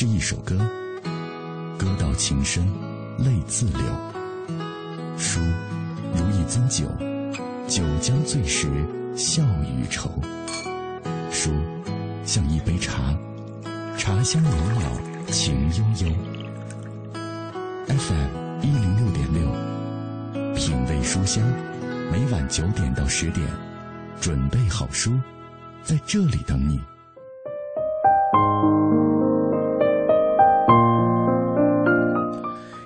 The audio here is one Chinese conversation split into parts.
是一首歌，歌到情深，泪自流。书如一樽酒，酒将醉时，笑与愁。书像一杯茶，茶香袅袅，情悠悠。FM 一零六点六，品味书香，每晚九点到十点，准备好书，在这里等你。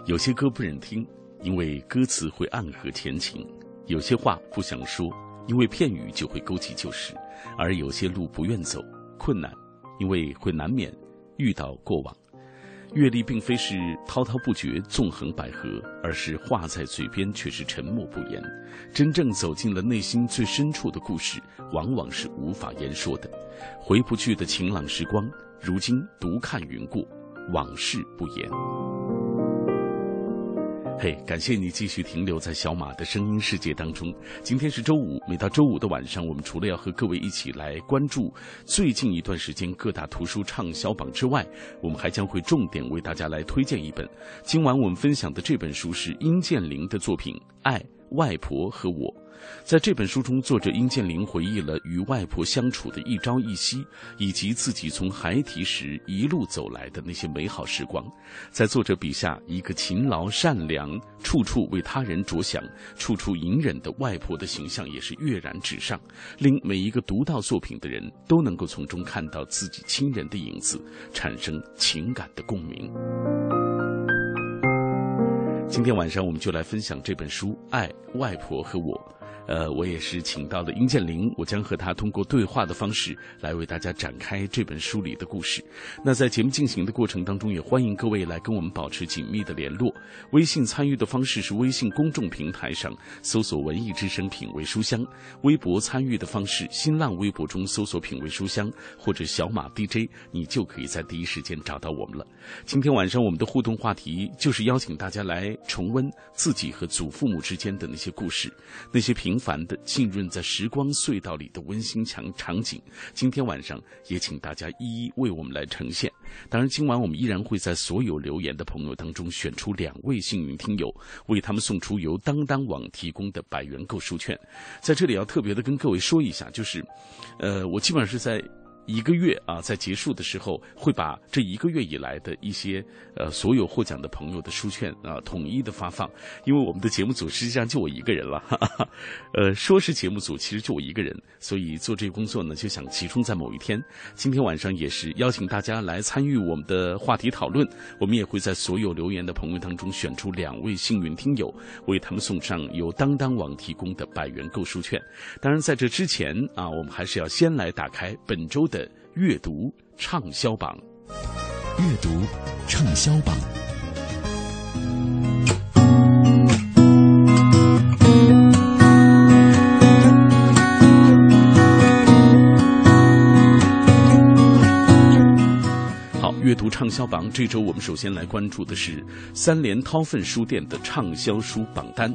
有些歌不忍听，因为歌词会暗合前情；有些话不想说，因为片语就会勾起旧事；而有些路不愿走，困难，因为会难免遇到过往。阅历并非是滔滔不绝、纵横捭阖，而是话在嘴边却是沉默不言。真正走进了内心最深处的故事，往往是无法言说的。回不去的晴朗时光，如今独看云过，往事不言。嘿，感谢你继续停留在小马的声音世界当中。今天是周五，每到周五的晚上，我们除了要和各位一起来关注最近一段时间各大图书畅销榜之外，我们还将会重点为大家来推荐一本。今晚我们分享的这本书是殷建林的作品《爱外婆和我》。在这本书中，作者殷建林回忆了与外婆相处的一朝一夕，以及自己从孩提时一路走来的那些美好时光。在作者笔下，一个勤劳、善良、处处为他人着想、处处隐忍的外婆的形象也是跃然纸上，令每一个读到作品的人都能够从中看到自己亲人的影子，产生情感的共鸣。今天晚上，我们就来分享这本书《爱外婆和我》。呃，我也是请到了殷建林，我将和他通过对话的方式来为大家展开这本书里的故事。那在节目进行的过程当中，也欢迎各位来跟我们保持紧密的联络。微信参与的方式是微信公众平台上搜索“文艺之声品味书香”，微博参与的方式，新浪微博中搜索“品味书香”或者“小马 DJ”，你就可以在第一时间找到我们了。今天晚上我们的互动话题就是邀请大家来重温自己和祖父母之间的那些故事，那些平。平凡的浸润在时光隧道里的温馨场场景，今天晚上也请大家一一为我们来呈现。当然，今晚我们依然会在所有留言的朋友当中选出两位幸运听友，为他们送出由当当网提供的百元购书券。在这里要特别的跟各位说一下，就是，呃，我基本上是在。一个月啊，在结束的时候会把这一个月以来的一些呃所有获奖的朋友的书券啊统一的发放，因为我们的节目组实际上就我一个人了，哈哈呃说是节目组，其实就我一个人，所以做这个工作呢就想集中在某一天。今天晚上也是邀请大家来参与我们的话题讨论，我们也会在所有留言的朋友当中选出两位幸运听友，为他们送上由当当网提供的百元购书券。当然在这之前啊，我们还是要先来打开本周。的阅读畅销榜，阅读畅销榜。好，阅读畅销榜，这周我们首先来关注的是三联韬奋书店的畅销书榜单。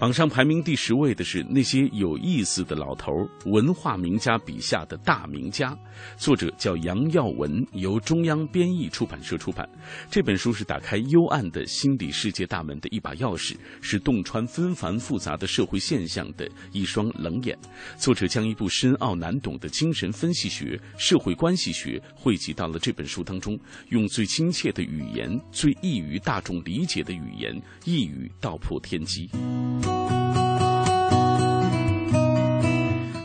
榜上排名第十位的是那些有意思的老头文化名家笔下的大名家，作者叫杨耀文，由中央编译出版社出版。这本书是打开幽暗的心理世界大门的一把钥匙，是洞穿纷繁复杂的社会现象的一双冷眼。作者将一部深奥难懂的精神分析学、社会关系学汇集到了这本书当中，用最亲切的语言、最易于大众理解的语言，一语道破天机。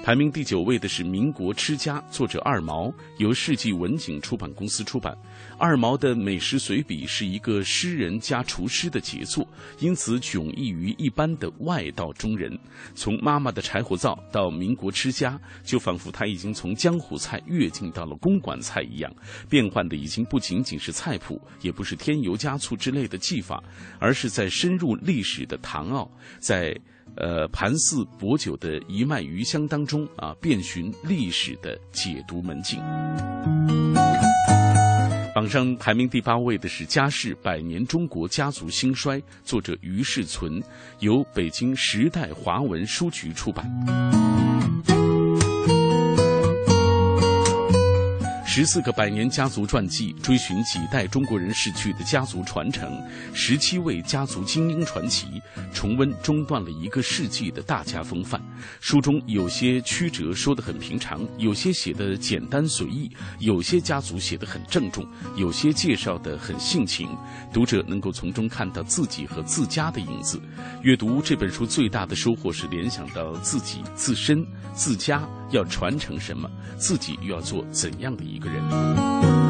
排名第九位的是《民国吃家》，作者二毛，由世纪文景出版公司出版。二毛的美食随笔是一个诗人加厨师的杰作，因此迥异于一般的外道中人。从妈妈的柴火灶到民国吃家，就仿佛他已经从江湖菜跃进到了公馆菜一样，变换的已经不仅仅是菜谱，也不是添油加醋之类的技法，而是在深入历史的唐奥，在。呃，盘丝薄酒的一脉余香当中啊，遍寻历史的解读门径。榜上排名第八位的是《家世百年中国家族兴衰》，作者于世存，由北京时代华文书局出版。十四个百年家族传记，追寻几代中国人逝去的家族传承；十七位家族精英传奇，重温中断了一个世纪的大家风范。书中有些曲折，说得很平常；有些写的简单随意；有些家族写得很郑重；有些介绍的很性情。读者能够从中看到自己和自家的影子。阅读这本书最大的收获是联想到自己、自身、自家要传承什么，自己又要做怎样的一个人。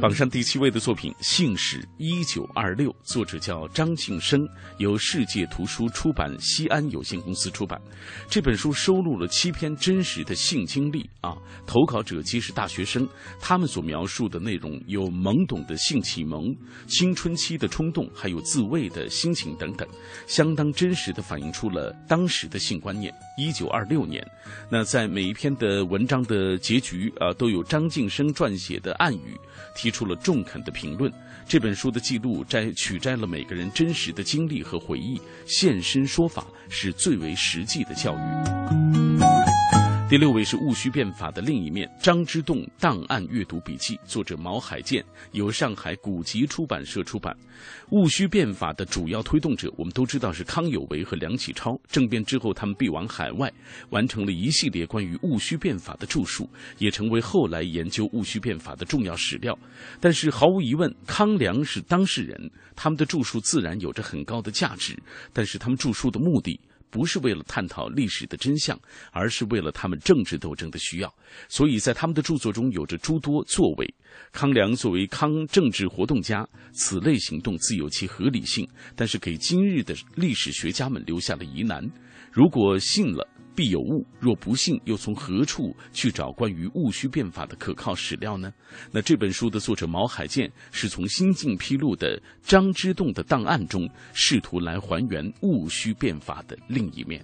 榜上第七位的作品《姓史一九二六》，作者叫张庆生，由世界图书出版西安有限公司出版。这本书收录了七篇真实的性经历啊，投稿者皆是大学生，他们所描述的内容有懵懂的性启蒙、青春期的冲动，还有自慰的心情等等，相当真实的反映出了当时的性观念。一九二六年，那在每一篇的文章的结局啊，都有张晋生撰写的暗语。提出了中肯的评论。这本书的记录摘取摘了每个人真实的经历和回忆，现身说法是最为实际的教育。第六位是戊戌变法的另一面，张之洞档案阅读笔记，作者毛海建，由上海古籍出版社出版。戊戌变法的主要推动者，我们都知道是康有为和梁启超。政变之后，他们避往海外，完成了一系列关于戊戌变法的著述，也成为后来研究戊戌变法的重要史料。但是毫无疑问，康梁是当事人，他们的著述自然有着很高的价值。但是他们著述的目的。不是为了探讨历史的真相，而是为了他们政治斗争的需要。所以在他们的著作中有着诸多作为。康梁作为康政治活动家，此类行动自有其合理性，但是给今日的历史学家们留下了疑难：如果信了。必有误，若不信，又从何处去找关于戊戌变法的可靠史料呢？那这本书的作者毛海建是从新近披露的张之洞的档案中，试图来还原戊戌变法的另一面。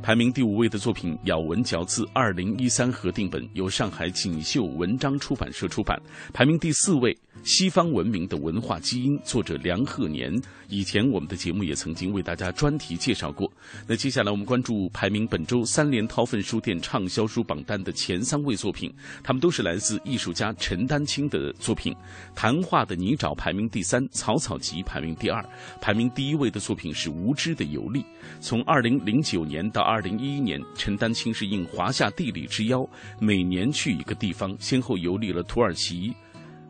排名第五位的作品《咬文嚼字》，二零一三合订本，由上海锦绣文章出版社出版。排名第四位。西方文明的文化基因，作者梁鹤年。以前我们的节目也曾经为大家专题介绍过。那接下来我们关注排名本周三联韬奋书店畅销书榜单的前三位作品，他们都是来自艺术家陈丹青的作品。谈话的泥沼排名第三，草草集排名第二。排名第一位的作品是无知的游历。从二零零九年到二零一一年，陈丹青是应华夏地理之邀，每年去一个地方，先后游历了土耳其。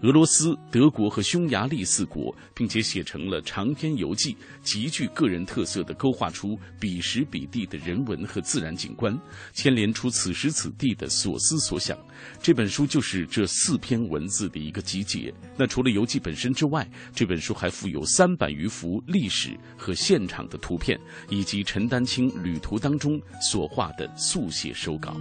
俄罗斯、德国和匈牙利四国，并且写成了长篇游记，极具个人特色的勾画出彼时彼地的人文和自然景观，牵连出此时此地的所思所想。这本书就是这四篇文字的一个集结。那除了游记本身之外，这本书还附有三百余幅历史和现场的图片，以及陈丹青旅途当中所画的速写手稿。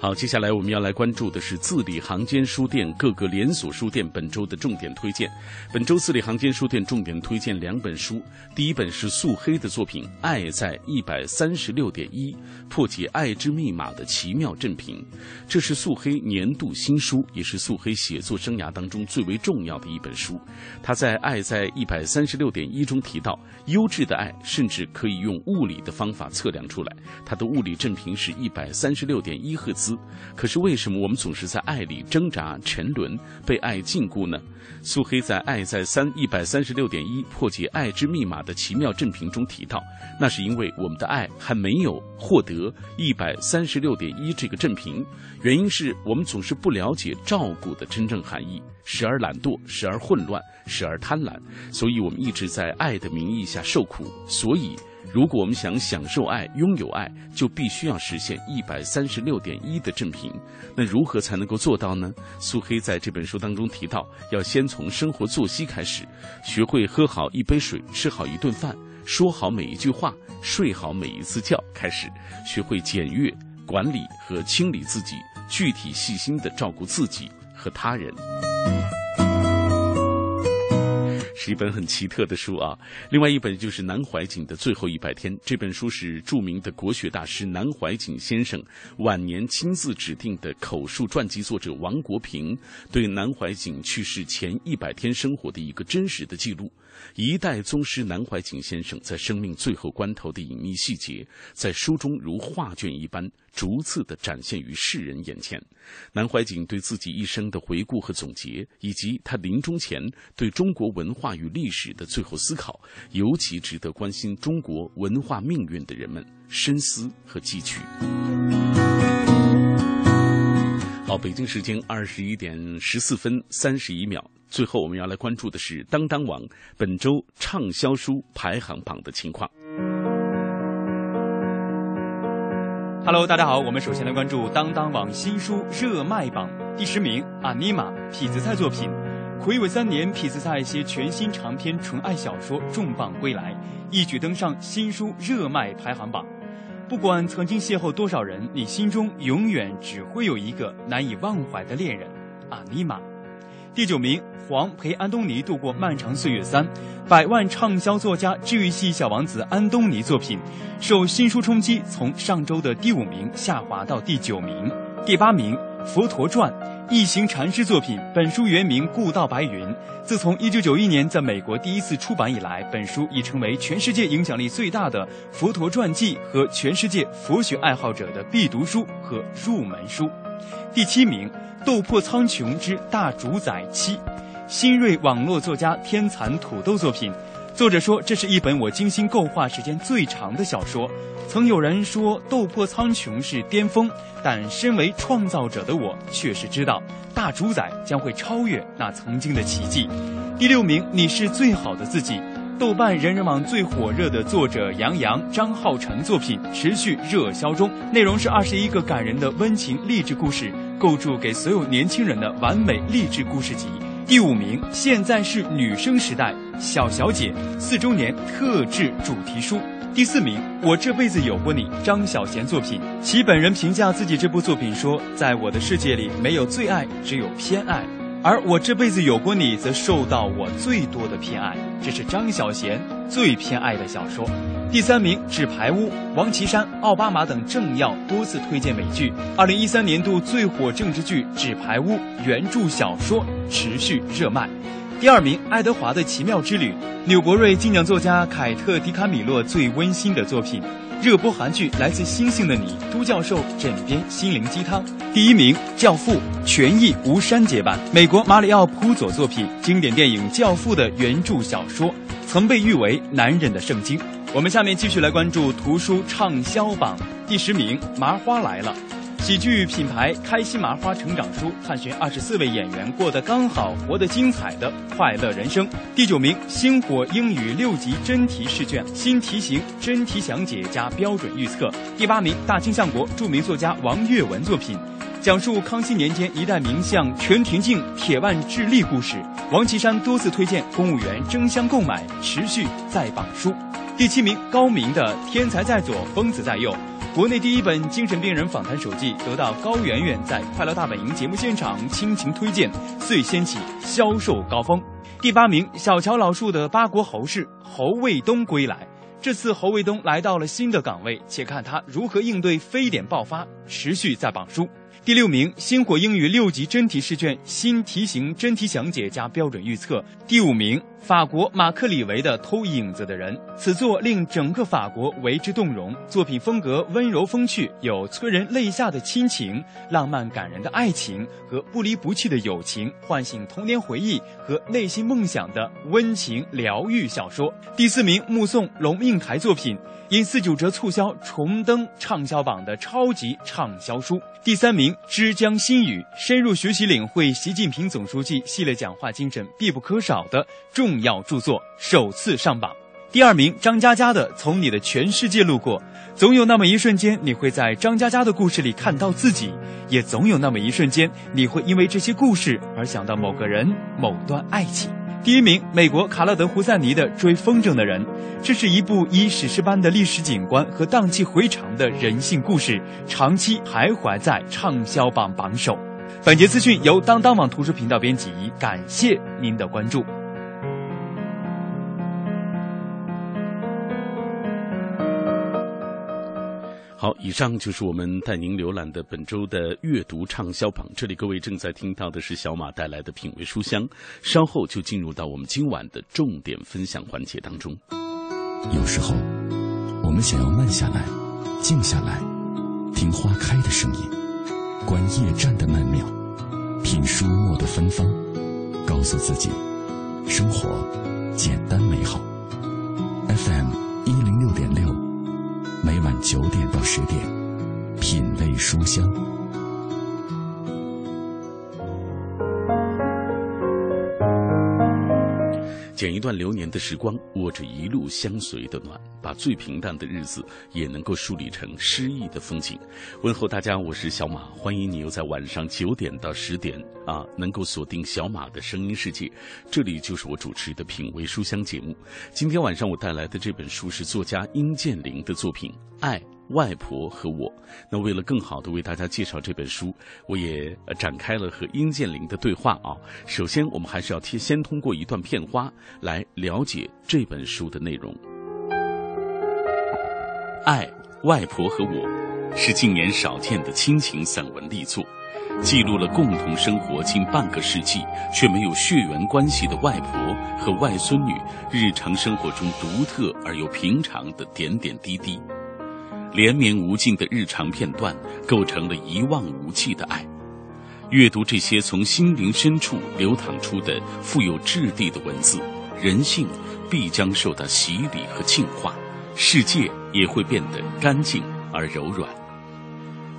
好，接下来我们要来关注的是字里行间书店各个连锁书店本周的重点推荐。本周字里行间书店重点推荐两本书，第一本是素黑的作品《爱在一百三十六点一》，破解爱之密码的奇妙振频。这是素黑年度新书，也是素黑写作生涯当中最为重要的一本书。他在《爱在一百三十六点一》中提到，优质的爱甚至可以用物理的方法测量出来，它的物理振频是一百三十六点一赫兹。可是为什么我们总是在爱里挣扎沉沦，被爱禁锢呢？素黑在《爱在三一百三十六点一破解爱之密码的奇妙振频》中提到，那是因为我们的爱还没有获得一百三十六点一这个振频，原因是我们总是不了解照顾的真正含义，时而懒惰，时而混乱，时而贪婪，所以我们一直在爱的名义下受苦，所以。如果我们想享受爱、拥有爱，就必须要实现一百三十六点一的正频。那如何才能够做到呢？苏黑在这本书当中提到，要先从生活作息开始，学会喝好一杯水、吃好一顿饭、说好每一句话、睡好每一次觉开始，学会简约管理和清理自己，具体细心的照顾自己和他人。是一本很奇特的书啊。另外一本就是南怀瑾的《最后一百天》，这本书是著名的国学大师南怀瑾先生晚年亲自指定的口述传记作者王国平对南怀瑾去世前一百天生活的一个真实的记录。一代宗师南怀瑾先生在生命最后关头的隐秘细节，在书中如画卷一般逐次的展现于世人眼前。南怀瑾对自己一生的回顾和总结，以及他临终前对中国文化与历史的最后思考，尤其值得关心中国文化命运的人们深思和汲取。好，北京时间二十一点十四分三十一秒。最后，我们要来关注的是当当网本周畅销书排行榜的情况。Hello，大家好，我们首先来关注当当网新书热卖榜第十名，阿尼玛痞子蔡作品，魁违三年，痞子蔡携全新长篇纯爱小说重磅归来，一举登上新书热卖排行榜。不管曾经邂逅多少人，你心中永远只会有一个难以忘怀的恋人，阿尼玛。第九名，黄陪安东尼度过漫长岁月三，百万畅销作家治愈系小王子安东尼作品，受新书冲击，从上周的第五名下滑到第九名。第八名，佛陀传，一行禅师作品，本书原名《故道白云》。自从一九九一年在美国第一次出版以来，本书已成为全世界影响力最大的佛陀传记和全世界佛学爱好者的必读书和入门书。第七名。斗破苍穹之大主宰七，新锐网络作家天蚕土豆作品。作者说，这是一本我精心构画时间最长的小说。曾有人说斗破苍穹是巅峰，但身为创造者的我，确实知道大主宰将会超越那曾经的奇迹。第六名，你是最好的自己。豆瓣人人网最火热的作者杨洋、张浩成作品持续热销中，内容是二十一个感人的温情励志故事，构筑给所有年轻人的完美励志故事集。第五名，现在是女生时代，小小姐四周年特制主题书。第四名，我这辈子有过你，张小娴作品。其本人评价自己这部作品说，在我的世界里没有最爱，只有偏爱。而我这辈子有过你，则受到我最多的偏爱。这是张小娴最偏爱的小说。第三名，《纸牌屋》，王岐山、奥巴马等政要多次推荐美剧。二零一三年度最火政治剧《纸牌屋》原著小说持续热卖。第二名，《爱德华的奇妙之旅》，纽伯瑞金奖作家凯特·迪卡米洛最温馨的作品。热播韩剧《来自星星的你》，都教授枕边心灵鸡汤。第一名，《教父》全译无删节版，美国马里奥普佐作品，经典电影《教父》的原著小说，曾被誉为男人的圣经。我们下面继续来关注图书畅销榜第十名，《麻花来了》。喜剧品牌开心麻花成长书，探寻二十四位演员过得刚好、活得精彩的快乐人生。第九名，星火英语六级真题试卷，新题型真题详解加标准预测。第八名，大清相国著名作家王岳文作品，讲述康熙年间一代名相陈廷敬铁腕治吏故事。王岐山多次推荐公务员争相购买，持续在榜书。第七名，高明的天才在左，疯子在右。国内第一本精神病人访谈手记得到高圆圆在《快乐大本营》节目现场倾情推荐，遂掀起销售高峰。第八名，小乔老树的八国侯氏侯卫东归来，这次侯卫东来到了新的岗位，且看他如何应对非典爆发，持续在榜书。第六名，星火英语六级真题试卷新题型真题详解加标准预测。第五名，法国马克里维的《偷影子的人》，此作令整个法国为之动容。作品风格温柔风趣，有催人泪下的亲情、浪漫感人的爱情和不离不弃的友情，唤醒童年回忆和内心梦想的温情疗愈小说。第四名，目送龙应台作品。因四九折促销重登畅销榜的超级畅销书。第三名，《枝江新语》，深入学习领会习近平总书记系列讲话精神必不可少的重要著作，首次上榜。第二名，张嘉佳的《从你的全世界路过》，总有那么一瞬间，你会在张嘉佳的故事里看到自己，也总有那么一瞬间，你会因为这些故事而想到某个人、某段爱情。第一名，美国卡勒德·胡塞尼的《追风筝的人》，这是一部以史诗般的历史景观和荡气回肠的人性故事，长期徘徊在畅销榜榜首。本节资讯由当当网图书频道编辑，感谢您的关注。好，以上就是我们带您浏览的本周的阅读畅销榜。这里各位正在听到的是小马带来的品味书香，稍后就进入到我们今晚的重点分享环节当中。有时候，我们想要慢下来，静下来，听花开的声音，观夜战的曼妙，品书墨的芬芳，告诉自己，生活简单美好。FM 一零六点六。每晚九点到十点，品味书香。剪一段流年的时光，握着一路相随的暖，把最平淡的日子也能够梳理成诗意的风景。问候大家，我是小马，欢迎你又在晚上九点到十点啊，能够锁定小马的声音世界。这里就是我主持的品味书香节目。今天晚上我带来的这本书是作家殷建林的作品《爱》。外婆和我，那为了更好的为大家介绍这本书，我也展开了和殷建林的对话啊。首先，我们还是要先通过一段片花来了解这本书的内容。《爱外婆和我》是近年少见的亲情散文力作，记录了共同生活近半个世纪却没有血缘关系的外婆和外孙女日常生活中独特而又平常的点点滴滴。连绵无尽的日常片段，构成了一望无际的爱。阅读这些从心灵深处流淌出的富有质地的文字，人性必将受到洗礼和净化，世界也会变得干净而柔软。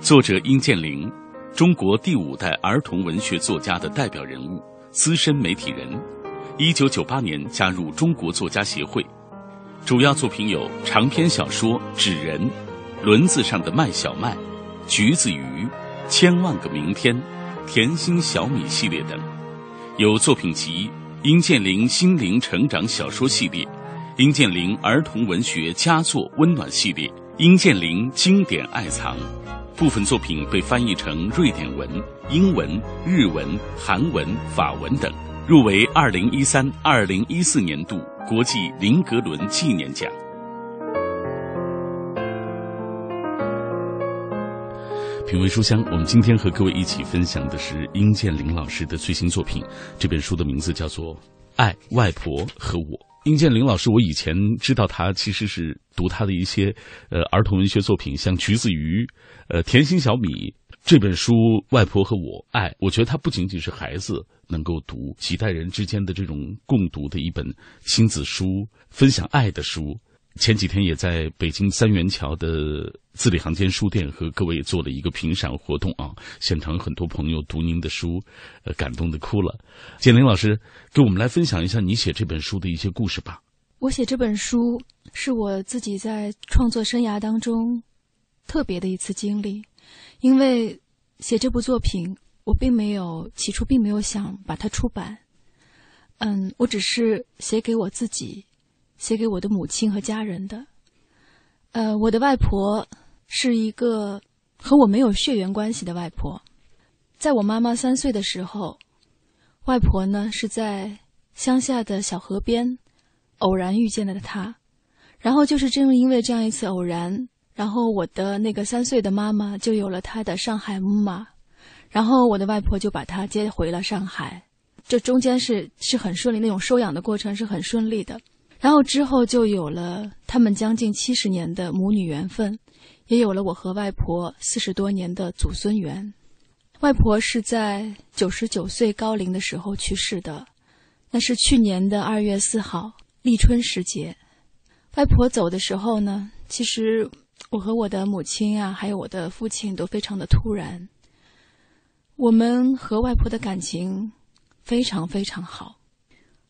作者殷建林，中国第五代儿童文学作家的代表人物，资深媒体人。一九九八年加入中国作家协会，主要作品有长篇小说《纸人》。轮子上的麦小麦、橘子鱼、千万个明天、甜心小米系列等，有作品集《殷建林心灵成长小说系列》、《殷建林儿童文学佳作温暖系列》、《殷建林经典爱藏》，部分作品被翻译成瑞典文、英文、日文、韩文、法文等，入围二零一三、二零一四年度国际林格伦纪念奖。品味书香，我们今天和各位一起分享的是殷建林老师的最新作品。这本书的名字叫做《爱外婆和我》。殷建林老师，我以前知道他其实是读他的一些呃儿童文学作品，像《橘子鱼》、呃《甜心小米》这本书，《外婆和我》爱，我觉得它不仅仅是孩子能够读，几代人之间的这种共读的一本亲子书，分享爱的书。前几天也在北京三元桥的字里行间书店和各位做了一个评赏活动啊，现场很多朋友读您的书，呃，感动的哭了。建林老师，给我们来分享一下你写这本书的一些故事吧。我写这本书是我自己在创作生涯当中特别的一次经历，因为写这部作品，我并没有起初并没有想把它出版，嗯，我只是写给我自己。写给我的母亲和家人的，呃，我的外婆是一个和我没有血缘关系的外婆，在我妈妈三岁的时候，外婆呢是在乡下的小河边偶然遇见了她，然后就是正因为这样一次偶然，然后我的那个三岁的妈妈就有了她的上海木马，然后我的外婆就把她接回了上海，这中间是是很顺利，那种收养的过程是很顺利的。然后之后就有了他们将近七十年的母女缘分，也有了我和外婆四十多年的祖孙缘。外婆是在九十九岁高龄的时候去世的，那是去年的二月四号立春时节。外婆走的时候呢，其实我和我的母亲啊，还有我的父亲都非常的突然。我们和外婆的感情非常非常好。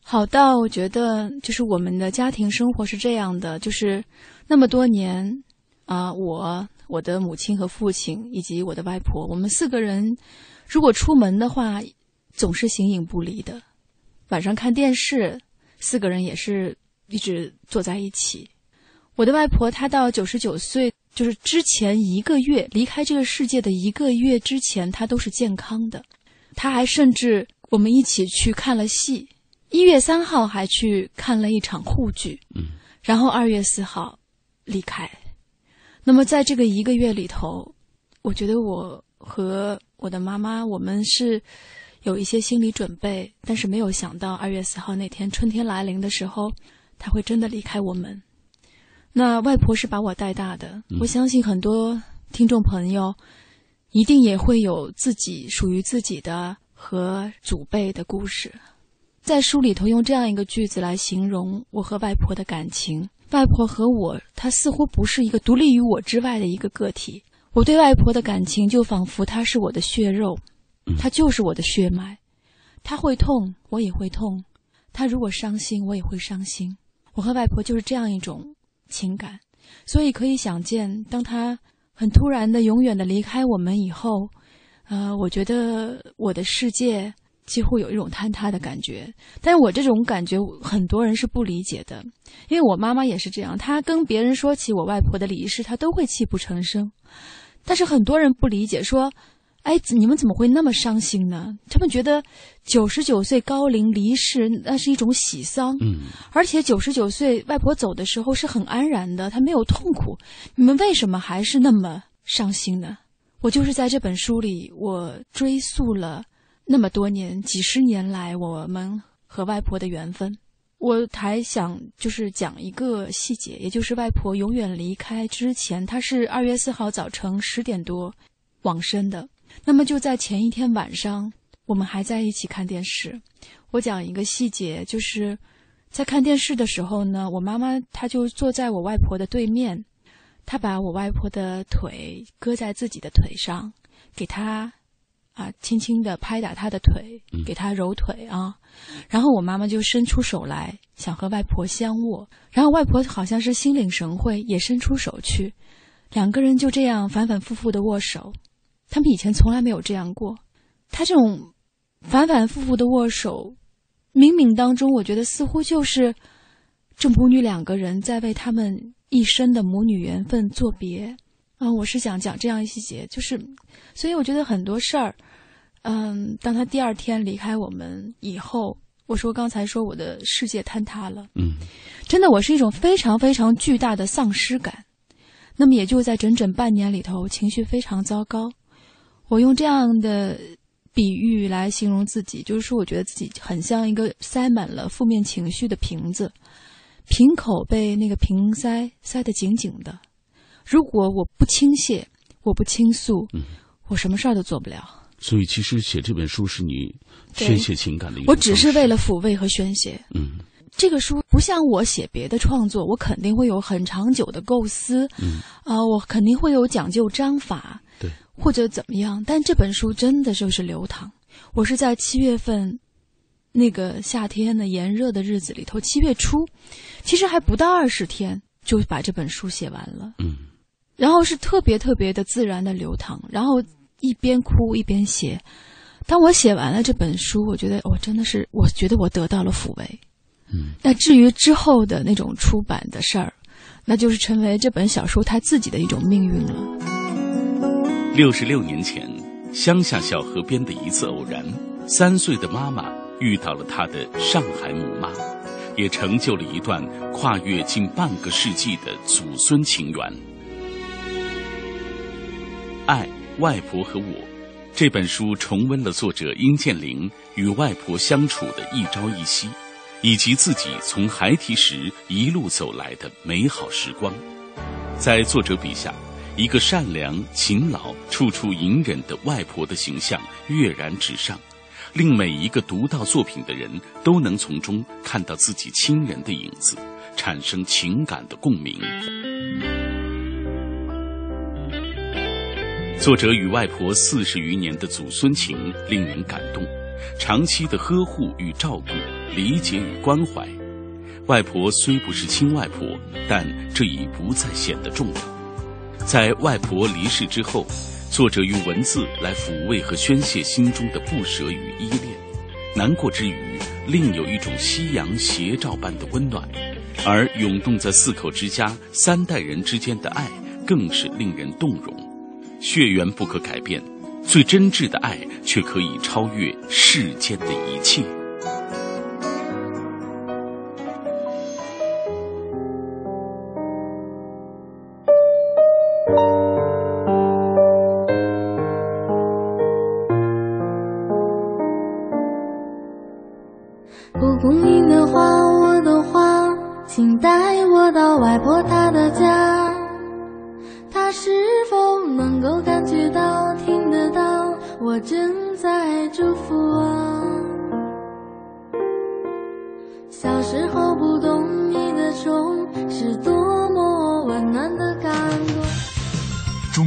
好到我觉得，就是我们的家庭生活是这样的，就是那么多年，啊，我、我的母亲和父亲以及我的外婆，我们四个人，如果出门的话，总是形影不离的。晚上看电视，四个人也是一直坐在一起。我的外婆她到九十九岁，就是之前一个月离开这个世界的一个月之前，她都是健康的。她还甚至我们一起去看了戏。一月三号还去看了一场沪剧，嗯，然后二月四号离开。那么在这个一个月里头，我觉得我和我的妈妈，我们是有一些心理准备，但是没有想到二月四号那天春天来临的时候，她会真的离开我们。那外婆是把我带大的，我相信很多听众朋友一定也会有自己属于自己的和祖辈的故事。在书里头用这样一个句子来形容我和外婆的感情：外婆和我，她似乎不是一个独立于我之外的一个个体。我对外婆的感情就仿佛她是我的血肉，她就是我的血脉。她会痛，我也会痛；她如果伤心，我也会伤心。我和外婆就是这样一种情感，所以可以想见，当她很突然的、永远的离开我们以后，呃，我觉得我的世界。几乎有一种坍塌的感觉，但是我这种感觉很多人是不理解的，因为我妈妈也是这样，她跟别人说起我外婆的离世，她都会泣不成声。但是很多人不理解，说：“哎，你们怎么会那么伤心呢？”他们觉得九十九岁高龄离世那是一种喜丧，嗯，而且九十九岁外婆走的时候是很安然的，她没有痛苦，你们为什么还是那么伤心呢？我就是在这本书里，我追溯了。那么多年，几十年来，我们和外婆的缘分，我还想就是讲一个细节，也就是外婆永远离开之前，她是二月四号早晨十点多往生的。那么就在前一天晚上，我们还在一起看电视。我讲一个细节，就是在看电视的时候呢，我妈妈她就坐在我外婆的对面，她把我外婆的腿搁在自己的腿上，给她。啊，轻轻的拍打他的腿，给他揉腿啊，然后我妈妈就伸出手来，想和外婆相握，然后外婆好像是心领神会，也伸出手去，两个人就这样反反复复的握手，他们以前从来没有这样过，他这种反反复复的握手，冥冥当中，我觉得似乎就是这母女两个人在为他们一生的母女缘分作别。啊，我是想讲这样一些节，就是，所以我觉得很多事儿，嗯，当他第二天离开我们以后，我说刚才说我的世界坍塌了，嗯，真的，我是一种非常非常巨大的丧失感。那么也就在整整半年里头，情绪非常糟糕。我用这样的比喻来形容自己，就是说，我觉得自己很像一个塞满了负面情绪的瓶子，瓶口被那个瓶塞塞得紧紧的。如果我不倾泻，我不倾诉，我什么事儿都做不了。所以，其实写这本书是你宣泄情感的一我只是为了抚慰和宣泄。嗯，这个书不像我写别的创作，我肯定会有很长久的构思。嗯，啊，我肯定会有讲究章法。对，或者怎么样？但这本书真的就是流淌。我是在七月份那个夏天的炎热的日子里头，七月初，其实还不到二十天就把这本书写完了。嗯。然后是特别特别的自然的流淌，然后一边哭一边写。当我写完了这本书，我觉得我真的是，我觉得我得到了抚慰。嗯。那至于之后的那种出版的事儿，那就是成为这本小说它自己的一种命运了。六十六年前，乡下小河边的一次偶然，三岁的妈妈遇到了她的上海母妈，也成就了一段跨越近半个世纪的祖孙情缘。爱外婆和我，这本书重温了作者殷建林与外婆相处的一朝一夕，以及自己从孩提时一路走来的美好时光。在作者笔下，一个善良、勤劳、处处隐忍的外婆的形象跃然纸上，令每一个读到作品的人都能从中看到自己亲人的影子，产生情感的共鸣。作者与外婆四十余年的祖孙情令人感动，长期的呵护与照顾、理解与关怀。外婆虽不是亲外婆，但这已不再显得重要。在外婆离世之后，作者用文字来抚慰和宣泄心中的不舍与依恋。难过之余，另有一种夕阳斜照般的温暖，而涌动在四口之家三代人之间的爱，更是令人动容。血缘不可改变，最真挚的爱却可以超越世间的一切。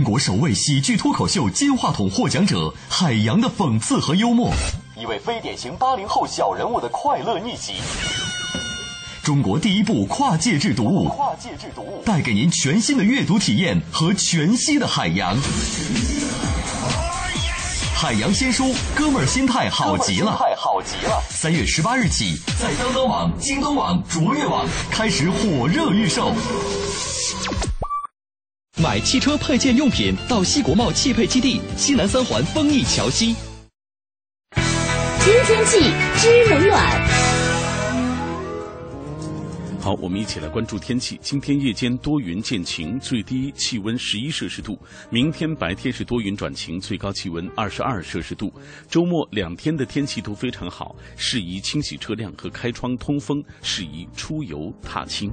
中国首位喜剧脱口秀金话筒获奖者海洋的讽刺和幽默，一位非典型八零后小人物的快乐逆袭。中国第一部跨界制读物，跨界制读物带给您全新的阅读体验和全息的海洋。海洋新书，哥们儿心态好极了，太好极了。三月十八日起，在当当网、京东网、卓越网开始火热预售。买汽车配件用品到西国贸汽配基地西南三环丰益桥西。知天气，知冷暖。好，我们一起来关注天气。今天夜间多云见晴，最低气温十一摄氏度；明天白天是多云转晴，最高气温二十二摄氏度。周末两天的天气都非常好，适宜清洗车辆和开窗通风，适宜出游踏青。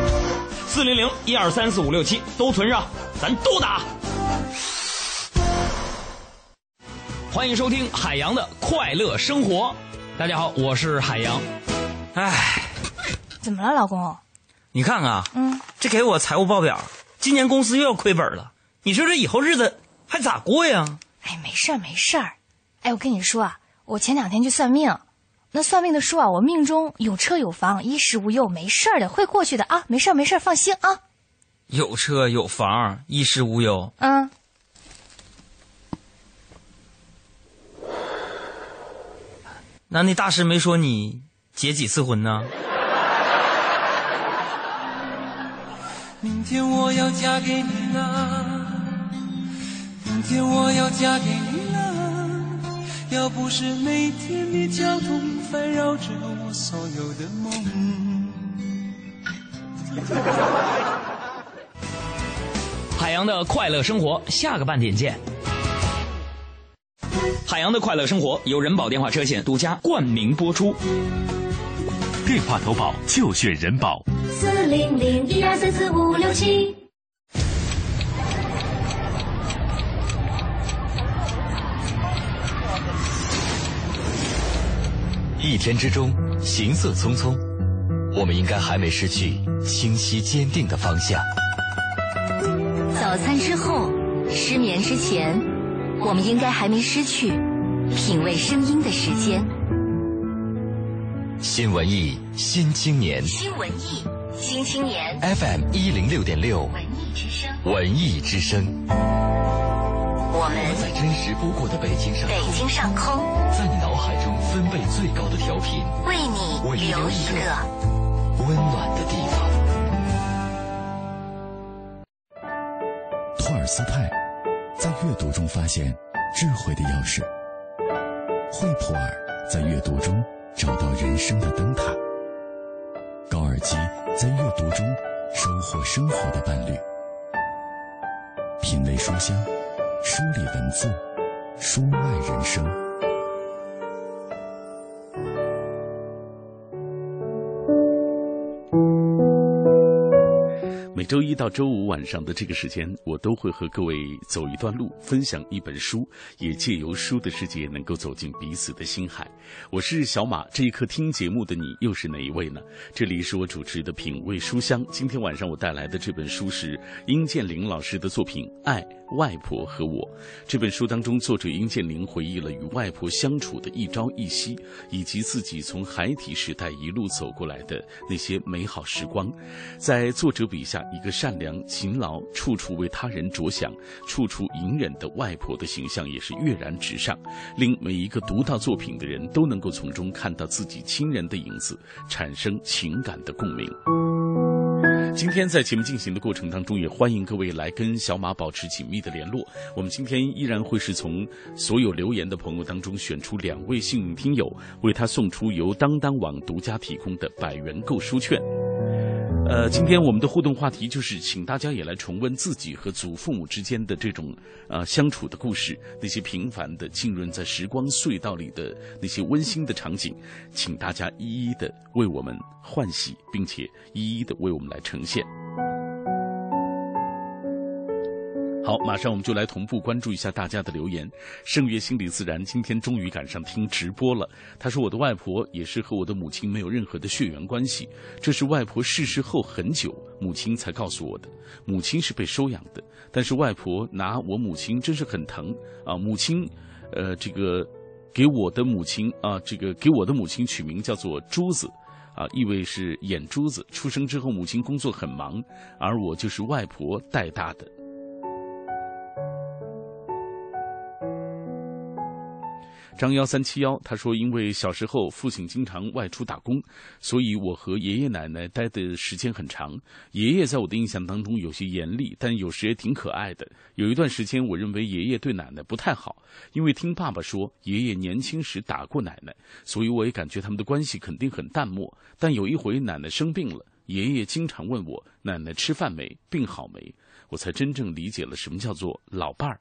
四零零一二三四五六七都存上，咱都打。欢迎收听海洋的快乐生活。大家好，我是海洋。哎，怎么了，老公？你看看啊，嗯，这给我财务报表，今年公司又要亏本了。你说这以后日子还咋过呀？哎，没事儿，没事儿。哎，我跟你说啊，我前两天去算命，那算命的说啊，我命中有车有房，衣食无忧，没事儿的，会过去的啊，没事儿，没事儿，放心啊。有车有房，衣食无忧。嗯。那那大师没说你结几次婚呢？明天我要嫁给你了，明天我要嫁给你了。要不是每天的交通烦扰着我所有的梦。海洋的快乐生活，下个半点见。海洋的快乐生活由人保电话车险独家冠名播出。电话投保就选人保。四零零一二三四五六七。一天之中，行色匆匆，我们应该还没失去清晰坚定的方向。早餐之后，失眠之前，我们应该还没失去品味声音的时间。新文艺新青年。新文艺新青年。FM 一零六点六。文艺之声，文艺之声。我们在真实不过的北京上空，北京上空，在你脑海中分贝最高的调频，为你为你留一个个温暖的地方。托尔斯泰在阅读中发现智慧的钥匙，惠普尔在阅读中找到人生的灯塔，高尔基在阅读中收获生活的伴侣。品味书香，梳理文字，书外人生。周一到周五晚上的这个时间，我都会和各位走一段路，分享一本书，也借由书的世界能够走进彼此的心海。我是小马，这一刻听节目的你又是哪一位呢？这里是我主持的品味书香。今天晚上我带来的这本书是殷建林老师的作品《爱外婆和我》。这本书当中，作者殷建林回忆了与外婆相处的一朝一夕，以及自己从孩提时代一路走过来的那些美好时光。在作者笔下，一一个善良、勤劳、处处为他人着想、处处隐忍的外婆的形象也是跃然纸上，令每一个读到作品的人都能够从中看到自己亲人的影子，产生情感的共鸣。今天在节目进行的过程当中，也欢迎各位来跟小马保持紧密的联络。我们今天依然会是从所有留言的朋友当中选出两位幸运听友，为他送出由当当网独家提供的百元购书券。呃，今天我们的互动话题就是，请大家也来重温自己和祖父母之间的这种呃相处的故事，那些平凡的浸润在时光隧道里的那些温馨的场景，请大家一一的为我们唤醒，并且一一的为我们来呈现。好，马上我们就来同步关注一下大家的留言。圣月心理自然今天终于赶上听直播了。他说：“我的外婆也是和我的母亲没有任何的血缘关系，这是外婆逝世后很久，母亲才告诉我的。母亲是被收养的，但是外婆拿我母亲真是很疼啊。母亲，呃，这个给我的母亲啊，这个给我的母亲取名叫做珠子，啊，意味是眼珠子。出生之后，母亲工作很忙，而我就是外婆带大的。”张幺三七幺他说：“因为小时候父亲经常外出打工，所以我和爷爷奶奶待的时间很长。爷爷在我的印象当中有些严厉，但有时也挺可爱的。有一段时间，我认为爷爷对奶奶不太好，因为听爸爸说爷爷年轻时打过奶奶，所以我也感觉他们的关系肯定很淡漠。但有一回奶奶生病了，爷爷经常问我奶奶吃饭没，病好没，我才真正理解了什么叫做老伴儿。”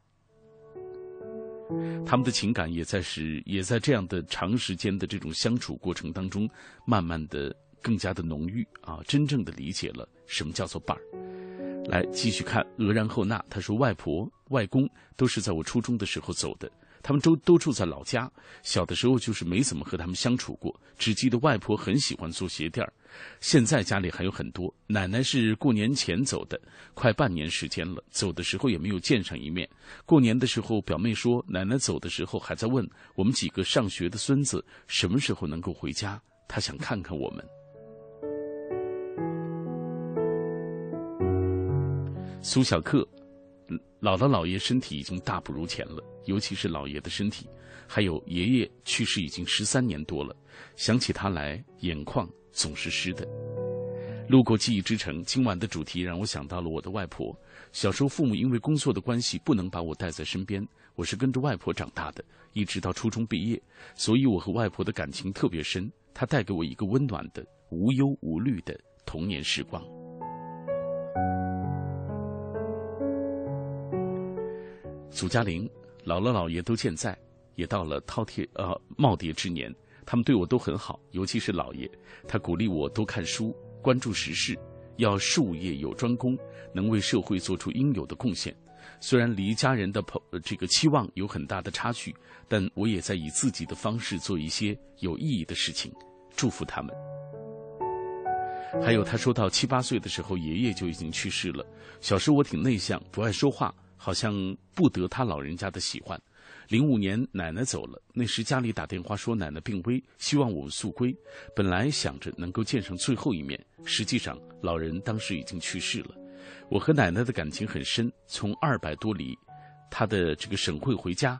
他们的情感也在是也在这样的长时间的这种相处过程当中，慢慢的更加的浓郁啊，真正的理解了什么叫做伴儿。来继续看俄然后娜，她说外婆外公都是在我初中的时候走的。他们都都住在老家，小的时候就是没怎么和他们相处过，只记得外婆很喜欢做鞋垫儿。现在家里还有很多。奶奶是过年前走的，快半年时间了，走的时候也没有见上一面。过年的时候，表妹说奶奶走的时候还在问我们几个上学的孙子什么时候能够回家，她想看看我们。苏小克。姥姥姥爷身体已经大不如前了，尤其是姥爷的身体，还有爷爷去世已经十三年多了，想起他来，眼眶总是湿的。路过记忆之城，今晚的主题让我想到了我的外婆。小时候父母因为工作的关系不能把我带在身边，我是跟着外婆长大的，一直到初中毕业，所以我和外婆的感情特别深。她带给我一个温暖的、无忧无虑的童年时光。祖家陵，姥姥姥爷都健在，也到了饕餮呃耄耋之年，他们对我都很好，尤其是姥爷，他鼓励我多看书，关注时事，要术业有专攻，能为社会做出应有的贡献。虽然离家人的朋这个期望有很大的差距，但我也在以自己的方式做一些有意义的事情，祝福他们。还有，他说到七八岁的时候，爷爷就已经去世了。小时我挺内向，不爱说话。好像不得他老人家的喜欢。零五年奶奶走了，那时家里打电话说奶奶病危，希望我们速归。本来想着能够见上最后一面，实际上老人当时已经去世了。我和奶奶的感情很深，从二百多里，他的这个省会回家，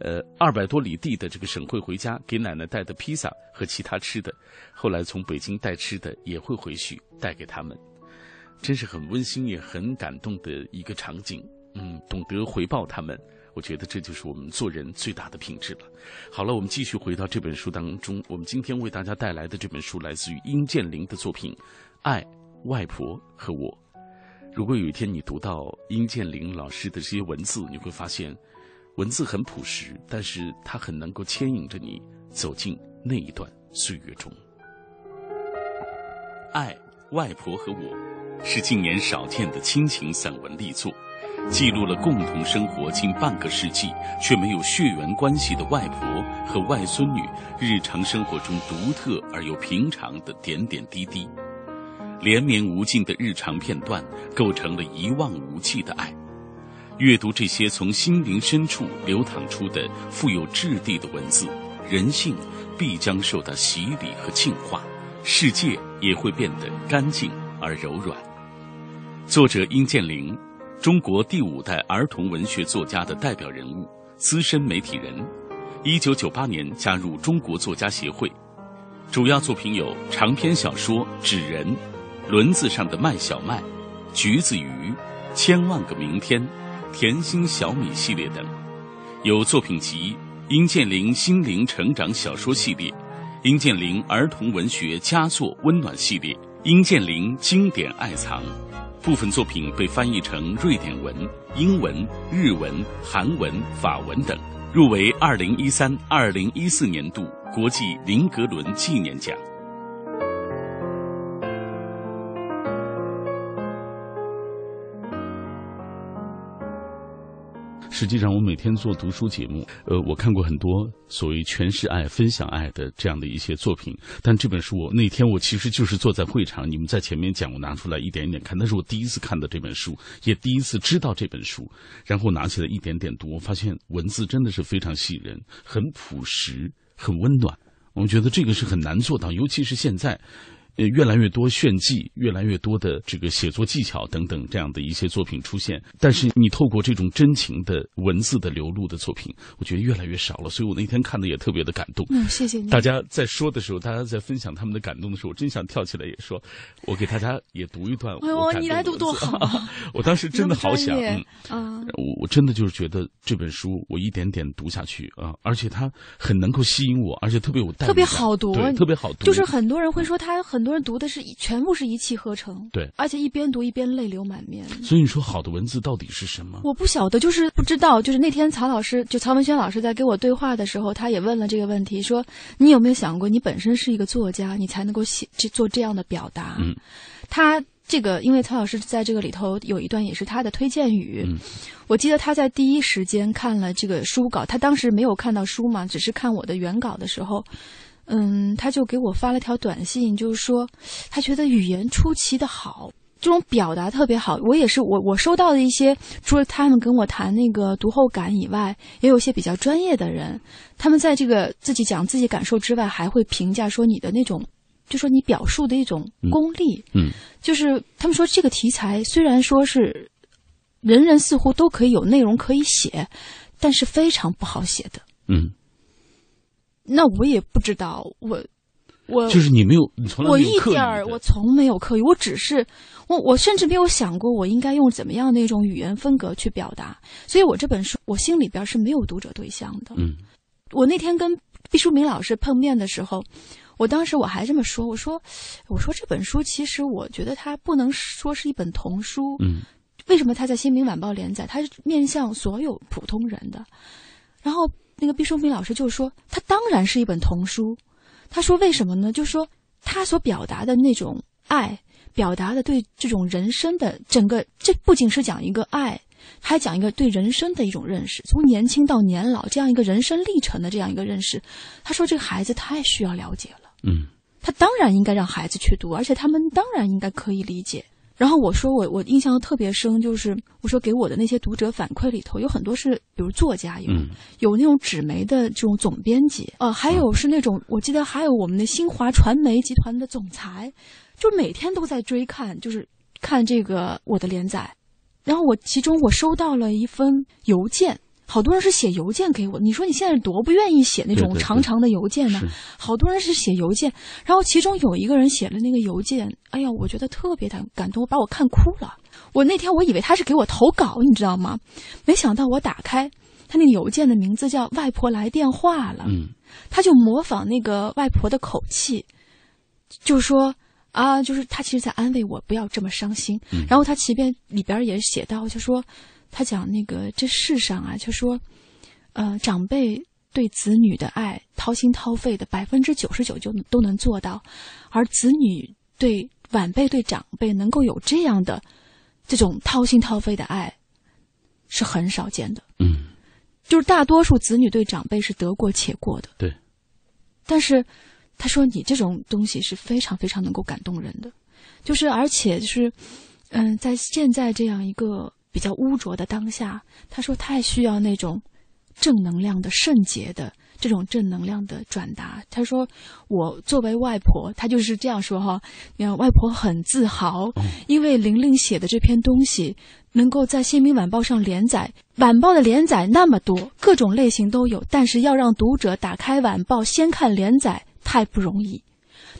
呃，二百多里地的这个省会回家，给奶奶带的披萨和其他吃的，后来从北京带吃的也会回去带给他们，真是很温馨也很感动的一个场景。嗯，懂得回报他们，我觉得这就是我们做人最大的品质了。好了，我们继续回到这本书当中。我们今天为大家带来的这本书来自于殷建林的作品《爱外婆和我》。如果有一天你读到殷建林老师的这些文字，你会发现，文字很朴实，但是它很能够牵引着你走进那一段岁月中。《爱外婆和我》是近年少见的亲情散文力作。记录了共同生活近半个世纪却没有血缘关系的外婆和外孙女日常生活中独特而又平常的点点滴滴，连绵无尽的日常片段构成了一望无际的爱。阅读这些从心灵深处流淌出的富有质地的文字，人性必将受到洗礼和净化，世界也会变得干净而柔软。作者殷建林，中国第五代儿童文学作家的代表人物，资深媒体人。一九九八年加入中国作家协会，主要作品有长篇小说《纸人》《轮子上的麦小麦》《橘子鱼》《千万个明天》《甜心小米》系列等。有作品集《殷建林心灵成长小说系列》《殷建林儿童文学佳作温暖系列》《殷建林经典爱藏》。部分作品被翻译成瑞典文、英文、日文、韩文、法文等，入围二零一三、二零一四年度国际林格伦纪念奖。实际上，我每天做读书节目，呃，我看过很多所谓诠释爱、分享爱的这样的一些作品。但这本书，我那天我其实就是坐在会场，你们在前面讲，我拿出来一点一点看。那是我第一次看的这本书，也第一次知道这本书，然后拿起来一点点读，我发现文字真的是非常吸引人，很朴实，很温暖。我们觉得这个是很难做到，尤其是现在。呃，越来越多炫技，越来越多的这个写作技巧等等这样的一些作品出现，但是你透过这种真情的文字的流露的作品，我觉得越来越少了。所以我那天看的也特别的感动。嗯，谢谢你。大家在说的时候，大家在分享他们的感动的时候，我真想跳起来也说，我给大家也读一段。哎呦，你来读多好！我当时真的好想，嗯，我我真的就是觉得这本书我一点点读下去啊，而且它很能够吸引我，而且特别有带特别好读，特别好读。就是很多人会说他很。很多人读的是全部是一气呵成，对，而且一边读一边泪流满面。所以你说好的文字到底是什么？我不晓得，就是不知道。就是那天曹老师，就曹文轩老师在跟我对话的时候，他也问了这个问题，说你有没有想过，你本身是一个作家，你才能够写这做这样的表达？嗯，他这个，因为曹老师在这个里头有一段也是他的推荐语。嗯，我记得他在第一时间看了这个书稿，他当时没有看到书嘛，只是看我的原稿的时候。嗯，他就给我发了条短信，就是说他觉得语言出奇的好，这种表达特别好。我也是，我我收到的一些，除了他们跟我谈那个读后感以外，也有一些比较专业的人，他们在这个自己讲自己感受之外，还会评价说你的那种，就说你表述的一种功力。嗯，就是他们说这个题材虽然说是人人似乎都可以有内容可以写，但是非常不好写的。嗯。那我也不知道，我，我就是你没有，你从来我一点儿，我从没有刻意，我只是，我我甚至没有想过我应该用怎么样的一种语言风格去表达，所以我这本书我心里边是没有读者对象的。嗯，我那天跟毕淑敏老师碰面的时候，我当时我还这么说，我说，我说这本书其实我觉得它不能说是一本童书。嗯，为什么它在《新民晚报》连载？它是面向所有普通人的，然后。那个毕淑敏老师就说：“他当然是一本童书。”他说：“为什么呢？就说他所表达的那种爱，表达的对这种人生的整个，这不仅是讲一个爱，还讲一个对人生的一种认识，从年轻到年老这样一个人生历程的这样一个认识。”他说：“这个孩子太需要了解了。”嗯，他当然应该让孩子去读，而且他们当然应该可以理解。然后我说我我印象特别深，就是我说给我的那些读者反馈里头有很多是，比如作家有，有那种纸媒的这种总编辑，呃，还有是那种我记得还有我们的新华传媒集团的总裁，就每天都在追看，就是看这个我的连载。然后我其中我收到了一封邮件。好多人是写邮件给我，你说你现在多不愿意写那种长长的邮件呢？好多人是写邮件，然后其中有一个人写了那个邮件，哎呀，我觉得特别的感动，把我看哭了。我那天我以为他是给我投稿，你知道吗？没想到我打开他那个邮件的名字叫“外婆来电话了”，嗯，他就模仿那个外婆的口气，就说啊，就是他其实在安慰我不要这么伤心。然后他前边里边也写到，就说。他讲那个这世上啊，就说，呃，长辈对子女的爱掏心掏肺的百分之九十九就都能做到，而子女对晚辈对长辈能够有这样的这种掏心掏肺的爱，是很少见的。嗯，就是大多数子女对长辈是得过且过的。对，但是他说你这种东西是非常非常能够感动人的，就是而且就是嗯，在现在这样一个。比较污浊的当下，他说太需要那种正能量的圣洁的这种正能量的转达。他说：“我作为外婆，他就是这样说哈。你看，外婆很自豪，因为玲玲写的这篇东西能够在《新民晚报》上连载。晚报的连载那么多，各种类型都有，但是要让读者打开晚报先看连载太不容易。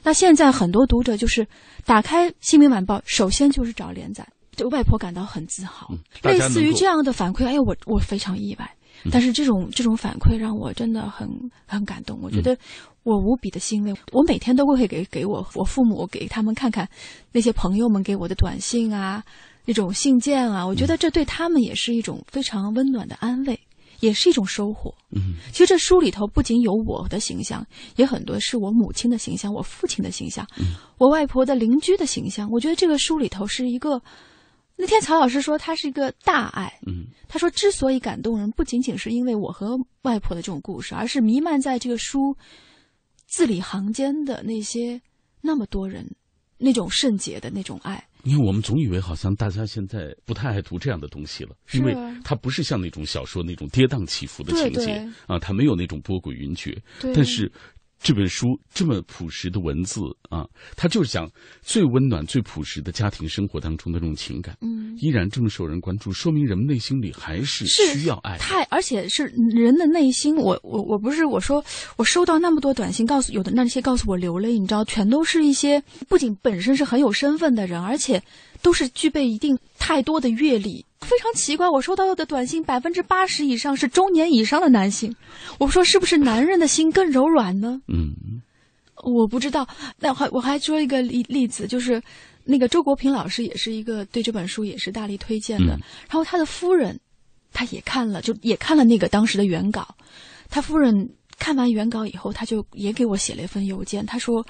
那现在很多读者就是打开《新民晚报》，首先就是找连载。”这外婆感到很自豪，类似于这样的反馈，哎呀，我我非常意外。但是这种这种反馈让我真的很很感动，我觉得我无比的欣慰。我每天都会给给我我父母给他们看看那些朋友们给我的短信啊，那种信件啊，我觉得这对他们也是一种非常温暖的安慰，也是一种收获。嗯，其实这书里头不仅有我的形象，也很多是我母亲的形象，我父亲的形象，我外婆的邻居的形象。我觉得这个书里头是一个。那天曹老师说他是一个大爱，嗯，他说之所以感动人，不仅仅是因为我和外婆的这种故事，而是弥漫在这个书字里行间的那些那么多人那种圣洁的那种爱。因为我们总以为好像大家现在不太爱读这样的东西了，因为它不是像那种小说那种跌宕起伏的情节啊，它没有那种波诡云谲，但是。这本书这么朴实的文字啊，他就是讲最温暖、最朴实的家庭生活当中的这种情感，嗯，依然这么受人关注，说明人们内心里还是需要爱。太，而且是人的内心。我我我不是我说，我收到那么多短信，告诉有的那些告诉我流泪，你知道，全都是一些不仅本身是很有身份的人，而且都是具备一定太多的阅历。非常奇怪，我收到的短信百分之八十以上是中年以上的男性。我说是不是男人的心更柔软呢？嗯，我不知道。那还我还说一个例例子，就是那个周国平老师也是一个对这本书也是大力推荐的。然后他的夫人，他也看了，就也看了那个当时的原稿。他夫人看完原稿以后，他就也给我写了一份邮件，他说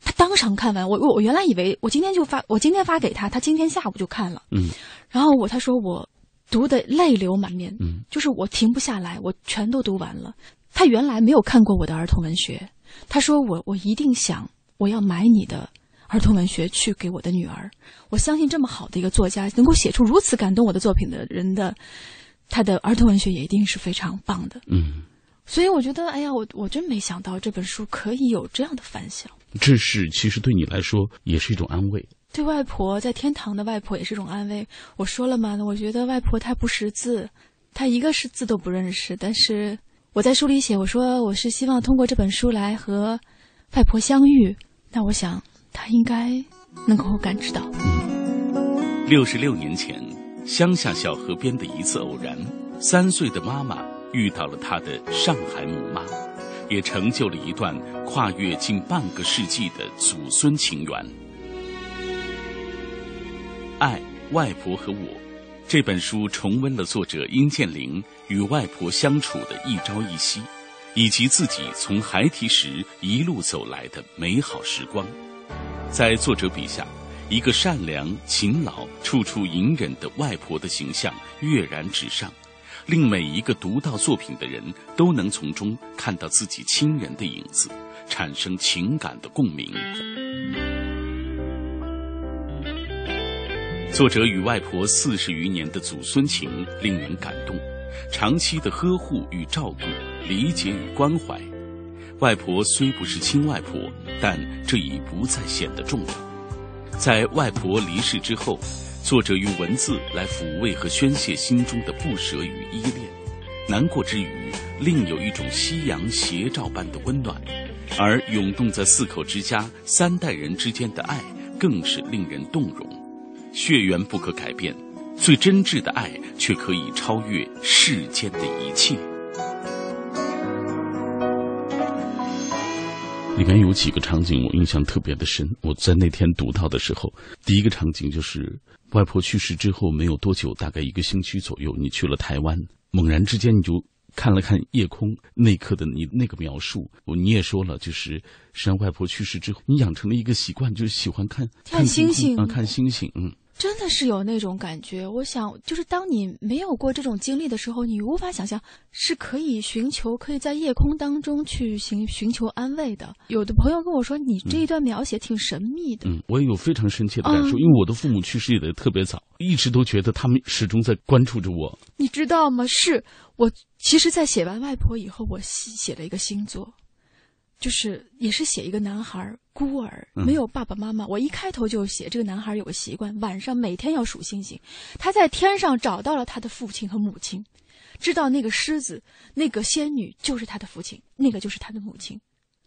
他当场看完。我我我原来以为我今天就发，我今天发给他，他今天下午就看了。嗯。然后我他说我读的泪流满面，嗯，就是我停不下来，我全都读完了。他原来没有看过我的儿童文学，他说我我一定想我要买你的儿童文学去给我的女儿。我相信这么好的一个作家，能够写出如此感动我的作品的人的，他的儿童文学也一定是非常棒的。嗯，所以我觉得，哎呀，我我真没想到这本书可以有这样的反响。这是其实对你来说也是一种安慰。对外婆在天堂的外婆也是一种安慰。我说了嘛，我觉得外婆她不识字，她一个是字都不认识。但是我在书里写，我说我是希望通过这本书来和外婆相遇。那我想她应该能够感知到。六十六年前，乡下小河边的一次偶然，三岁的妈妈遇到了她的上海母妈，也成就了一段跨越近半个世纪的祖孙情缘。爱外婆和我，这本书重温了作者殷建玲与外婆相处的一朝一夕，以及自己从孩提时一路走来的美好时光。在作者笔下，一个善良、勤劳、处处隐忍的外婆的形象跃然纸上，令每一个读到作品的人都能从中看到自己亲人的影子，产生情感的共鸣。作者与外婆四十余年的祖孙情令人感动，长期的呵护与照顾、理解与关怀。外婆虽不是亲外婆，但这已不再显得重要。在外婆离世之后，作者用文字来抚慰和宣泄心中的不舍与依恋。难过之余，另有一种夕阳斜照般的温暖，而涌动在四口之家三代人之间的爱，更是令人动容。血缘不可改变，最真挚的爱却可以超越世间的一切。里面有几个场景我印象特别的深。我在那天读到的时候，第一个场景就是外婆去世之后没有多久，大概一个星期左右，你去了台湾，猛然之间你就看了看夜空，那一刻的你那个描述，你也说了，就是实际上外婆去世之后，你养成了一个习惯，就是喜欢看看星星啊，看星星，嗯。真的是有那种感觉。我想，就是当你没有过这种经历的时候，你无法想象是可以寻求，可以在夜空当中去寻寻求安慰的。有的朋友跟我说，你这一段描写挺神秘的。嗯，我也有非常深切的感受，嗯因为我的父母去世也得特别早，一直都觉得他们始终在关注着我。你知道吗？是我其实，在写完外婆以后，我写写了一个新作，就是也是写一个男孩孤儿，嗯没有爸爸妈妈。我一开头就写这个男孩有个习惯，晚上每天要数星星。他在天上找到了他的父亲和母亲，知道那个狮子、那个仙女就是他的父亲，那个就是他的母亲。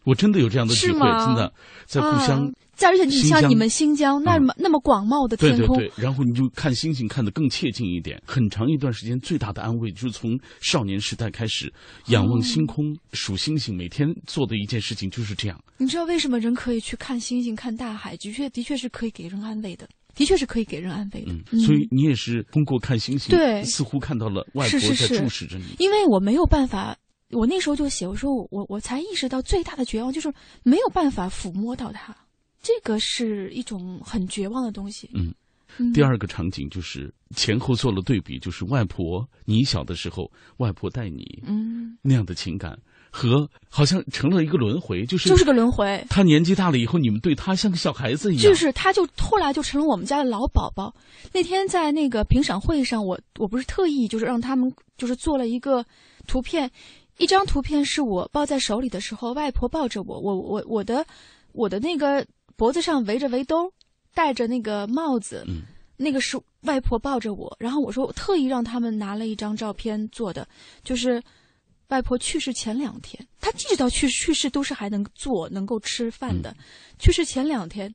我真的有这样的体会，真的在故乡啊。在而且你像你们新疆那么、那么广袤的天空，对对对，然后你就看星星看得更切近一点。很长一段时间，最大的安慰就是从少年时代开始，仰望星空、数星星，每天做的一件事情就是这样。你知道为什么人可以去看星星、看大海？的确，的确是可以给人安慰的，的确是可以给人安慰的。嗯所以你也是通过看星星，对似乎看到了外婆在注视着你。因为我没有办法，我那时候就写，我说我我我才意识到最大的绝望就是没有办法抚摸到它，这个是一种很绝望的东西。嗯嗯，第二个场景就是前后做了对比，就是外婆你小的时候，外婆带你，嗯，那样的情感和好像成了一个轮回，就是就是个轮回。他年纪大了以后，你们对他像个小孩子一样，就是他，就后来就成了我们家的老宝宝。那天在那个评赏会上，我我不是特意就是让他们就是做了一个图片，一张图片是我抱在手里的时候，外婆抱着我，我我我的我的那个脖子上围着围兜，戴着那个帽子，嗯那个是外婆抱着我。然后我说我特意让他们拿了一张照片做的，就是外婆去世前两天，她一直到去去世都是还能做能够吃饭的。去世前两天，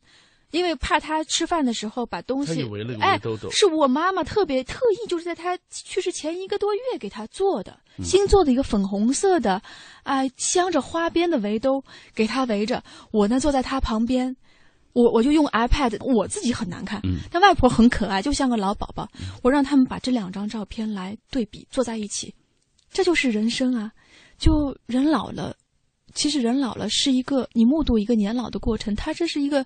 因为怕他吃饭的时候把东西她也围了个哎是我妈妈特别特意就是在他去世前一个多月给他做的，嗯新做的一个粉红色的，哎、镶着花边的围兜给他围着。我呢坐在他旁边。我我就用 iPad，我自己很难看，嗯但外婆很可爱，就像个老宝宝。我让他们把这两张照片来对比，坐在一起，这就是人生啊！就人老了，其实人老了是一个你目睹一个年老的过程，它这是一个，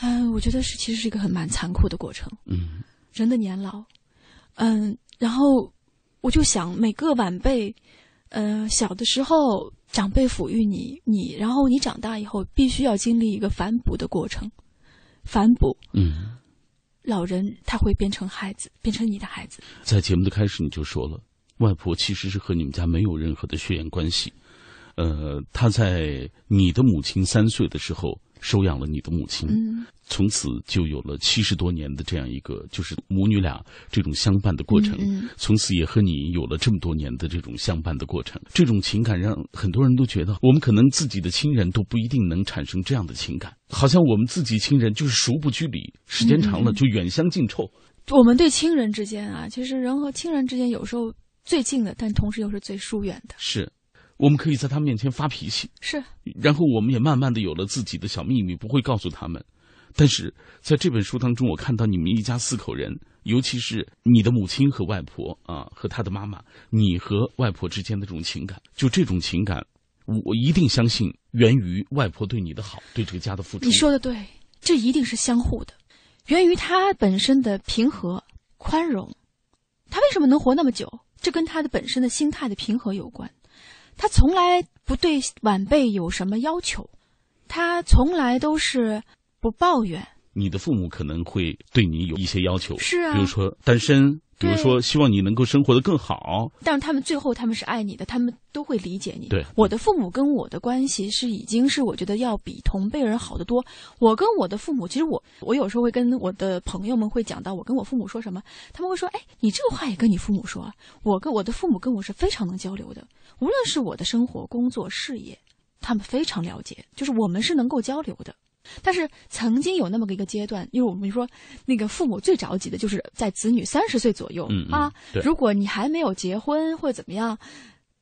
嗯、我觉得是其实是一个很蛮残酷的过程。嗯，人的年老，嗯，然后我就想每个晚辈，呃，小的时候长辈抚育你，你然后你长大以后必须要经历一个反哺的过程，反哺，嗯，老人他会变成孩子，变成你的孩子。在节目的开始你就说了，外婆其实是和你们家没有任何的血缘关系。呃，她在你的母亲三岁的时候收养了你的母亲，嗯从此就有了七十多年的这样一个就是母女俩这种相伴的过程。从此也和你有了这么多年的这种相伴的过程。这种情感让很多人都觉得，我们可能自己的亲人都不一定能产生这样的情感，好像我们自己亲人就是熟不拘礼，时间长了就远香近臭。我们对亲人之间啊，其实人和亲人之间有时候最近的，但同时又是最疏远的。是，我们可以在他面前发脾气，是，然后我们也慢慢的有了自己的小秘密，不会告诉他们。但是在这本书当中，我看到你们一家四口人，尤其是你的母亲和外婆啊，和她的妈妈，你和外婆之间的这种情感，就这种情感，我我一定相信源于外婆对你的好，对这个家的付出。你说的对，这一定是相互的，源于他本身的平和、宽容。他为什么能活那么久？这跟他的本身的心态的平和有关。他从来不对晚辈有什么要求，他从来都是不抱怨。你的父母可能会对你有一些要求，是啊比如说单身，比如说希望你能够生活的更好。但是他们最后他们是爱你的，他们都会理解你。对我的父母跟我的关系是已经是我觉得要比同辈人好得多。我跟我的父母，其实我我有时候会跟我的朋友们会讲到我跟我父母说什么，他们会说：“哎，你这个话也跟你父母说啊。”我跟我的父母跟我是非常能交流的，无论是我的生活、工作、事业，他们非常了解，就是我们是能够交流的。但是曾经有那么个一个阶段，因为我们说那个父母最着急的就是在子女三十岁左右、嗯嗯啊，如果你还没有结婚或者怎么样，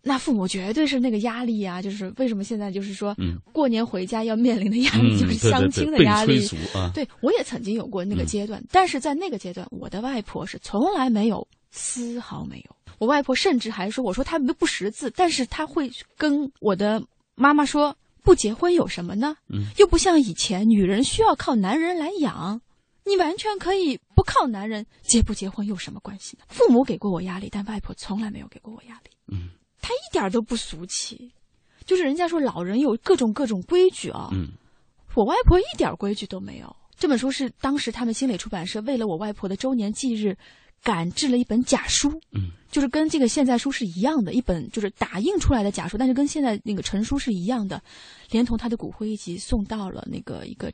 那父母绝对是那个压力啊，就是为什么现在就是说嗯过年回家要面临的压力嗯就是相亲的压力。对我也曾经有过那个阶段，但是在那个阶段，我的外婆是从来没有丝毫没有。我外婆甚至还说：“我说她不识字，但是她会跟我的妈妈说，不结婚有什么呢？嗯又不像以前女人需要靠男人来养，你完全可以不靠男人，结不结婚有什么关系呢？父母给过我压力，但外婆从来没有给过我压力。嗯，她一点都不俗气，就是人家说老人有各种各种规矩啊。嗯，我外婆一点规矩都没有。这本书是当时他们新蕾出版社为了我外婆的周年忌日，赶制了一本假书。嗯，就是跟这个现在书是一样的，一本就是打印出来的假书，但是跟现在那个陈书是一样的，连同他的骨灰一起送到了那个一个。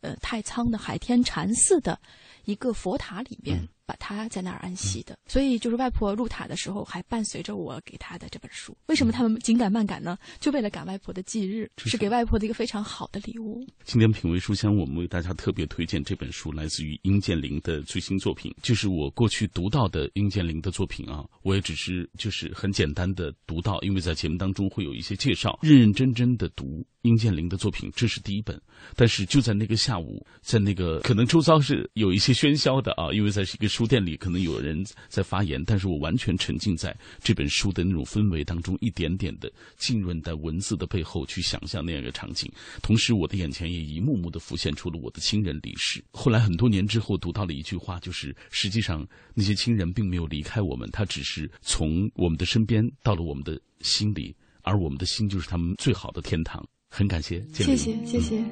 呃，太仓的海天禅寺的一个佛塔里边，把他在那儿安息的。所以，就是外婆入塔的时候，还伴随着我给他的这本书。为什么他们紧赶慢赶呢？就为了赶外婆的忌日，是给外婆的一个非常好的礼物。今天品味书香，我们为大家特别推荐这本书，来自于殷建林的最新作品，就是我过去读到的殷建林的作品啊。我也只是就是很简单的读到，因为在节目当中会有一些介绍，认认真真的读。殷建林的作品，这是第一本。但是就在那个下午，在那个可能周遭是有一些喧嚣的啊，因为在一个书店里，可能有人在发言。但是我完全沉浸在这本书的那种氛围当中，一点点的浸润在文字的背后，去想象那样一个场景。同时，我的眼前也一幕幕的浮现出了我的亲人离世。后来很多年之后，读到了一句话，就是实际上那些亲人并没有离开我们，他只是从我们的身边到了我们的心里，而我们的心就是他们最好的天堂。很感谢，谢谢谢谢。《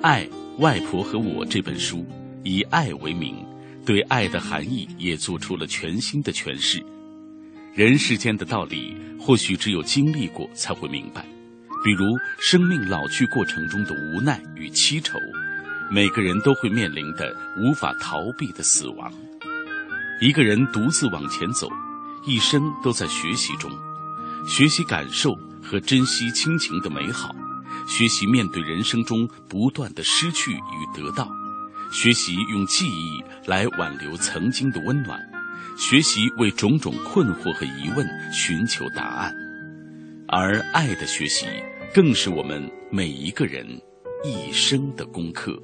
爱外婆和我》这本书以爱为名，对爱的含义也做出了全新的诠释。人世间的道理，或许只有经历过才会明白。比如生命老去过程中的无奈与凄愁，每个人都会面临的无法逃避的死亡。一个人独自往前走，一生都在学习中，学习感受和珍惜亲情的美好。学习面对人生中不断的失去与得到，学习用记忆来挽留曾经的温暖，学习为种种困惑和疑问寻求答案，而爱的学习更是我们每一个人一生的功课。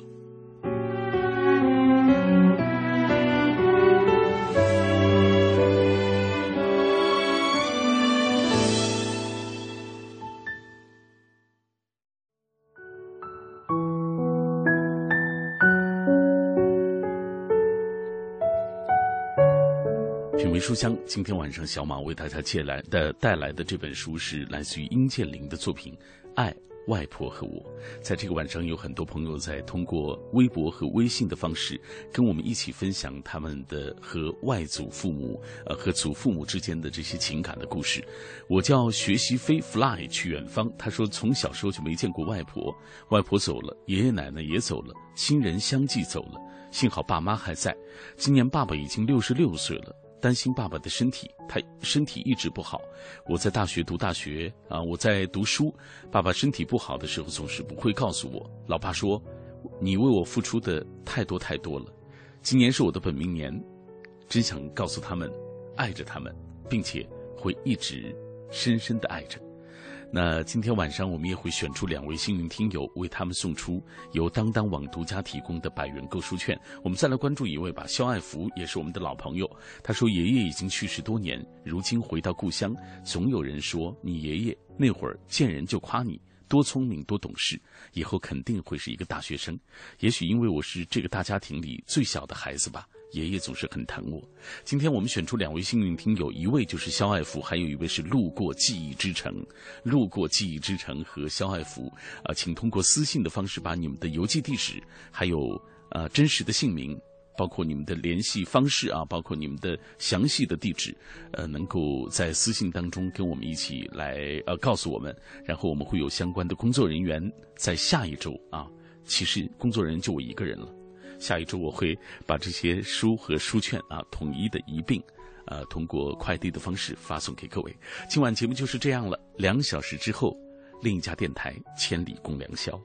书香，今天晚上小马为大家借来的带来的这本书是来自于殷建林的作品《爱外婆和我》。在这个晚上，有很多朋友在通过微博和微信的方式跟我们一起分享他们的和外祖父母、呃和祖父母之间的这些情感的故事。我叫学习飞 fly 去远方。他说从小时候就没见过外婆，外婆走了，爷爷奶奶也走了，亲人相继走了，幸好爸妈还在。今年爸爸已经六十六岁了。担心爸爸的身体，他身体一直不好。我在大学读大学啊，我在读书。爸爸身体不好的时候，总是不会告诉我。老爸说：“你为我付出的太多太多了。”今年是我的本命年，真想告诉他们，爱着他们，并且会一直深深的爱着。那今天晚上我们也会选出两位幸运听友，为他们送出由当当网独家提供的百元购书券。我们再来关注一位吧，肖爱福也是我们的老朋友。他说：“爷爷已经去世多年，如今回到故乡，总有人说你爷爷那会儿见人就夸你多聪明多懂事，以后肯定会是一个大学生。也许因为我是这个大家庭里最小的孩子吧。”爷爷总是很疼我。今天我们选出两位幸运听友，一位就是肖爱福，还有一位是路过记忆之城。路过记忆之城和肖爱福，啊，请通过私信的方式把你们的邮寄地址，还有呃真实的姓名，包括你们的联系方式啊，包括你们的详细的地址，呃，能够在私信当中跟我们一起来呃告诉我们，然后我们会有相关的工作人员在下一周啊，其实工作人员就我一个人了。下一周我会把这些书和书券啊统一的一并，呃，通过快递的方式发送给各位。今晚节目就是这样了，两小时之后，另一家电台千里共良宵。